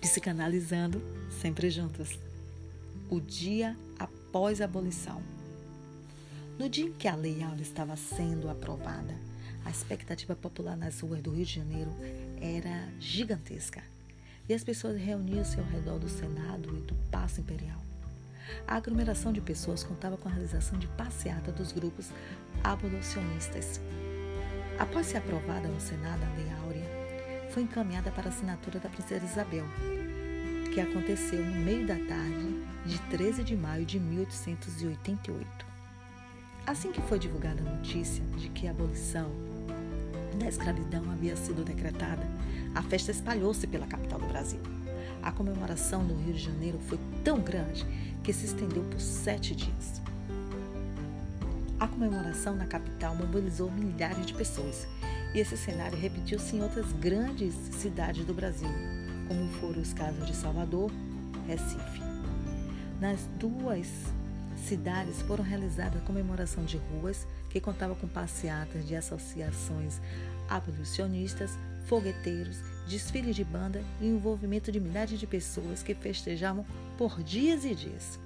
Psicanalizando, sempre juntos. O dia após a abolição. No dia em que a Lei Áurea estava sendo aprovada, a expectativa popular nas ruas do Rio de Janeiro era gigantesca. E as pessoas reuniam-se ao redor do Senado e do Paço Imperial. A aglomeração de pessoas contava com a realização de passeata dos grupos abolicionistas. Após ser aprovada no Senado foi encaminhada para a assinatura da Princesa Isabel, que aconteceu no meio da tarde de 13 de maio de 1888. Assim que foi divulgada a notícia de que a abolição da escravidão havia sido decretada, a festa espalhou-se pela capital do Brasil. A comemoração no Rio de Janeiro foi tão grande que se estendeu por sete dias. A comemoração na capital mobilizou milhares de pessoas e esse cenário repetiu-se em outras grandes cidades do Brasil, como foram os casos de Salvador, Recife. Nas duas cidades foram realizadas comemoração de ruas que contava com passeatas de associações abolicionistas, fogueteiros, desfile de banda e envolvimento de milhares de pessoas que festejavam por dias e dias.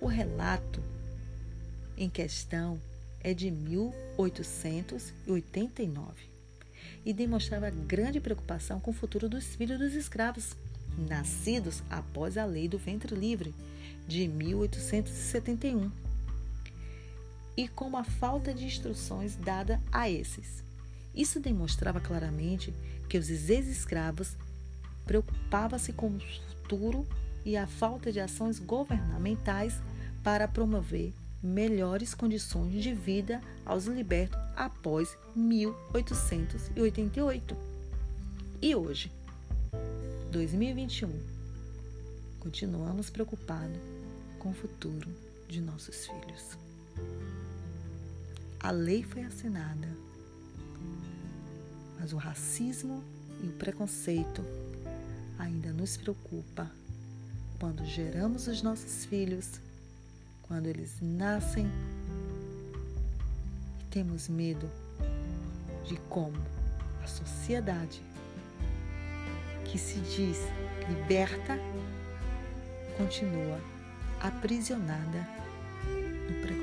O relato em questão é de 1889 e demonstrava grande preocupação com o futuro dos filhos dos escravos, nascidos após a Lei do Ventre Livre de 1871, e com a falta de instruções dada a esses. Isso demonstrava claramente que os ex-escravos preocupavam-se com o futuro e a falta de ações governamentais para promover melhores condições de vida aos libertos após 1888. E hoje, 2021, continuamos preocupados com o futuro de nossos filhos. A lei foi assinada, mas o racismo e o preconceito ainda nos preocupa quando geramos os nossos filhos quando eles nascem e temos medo de como a sociedade que se diz liberta continua aprisionada no preconceito.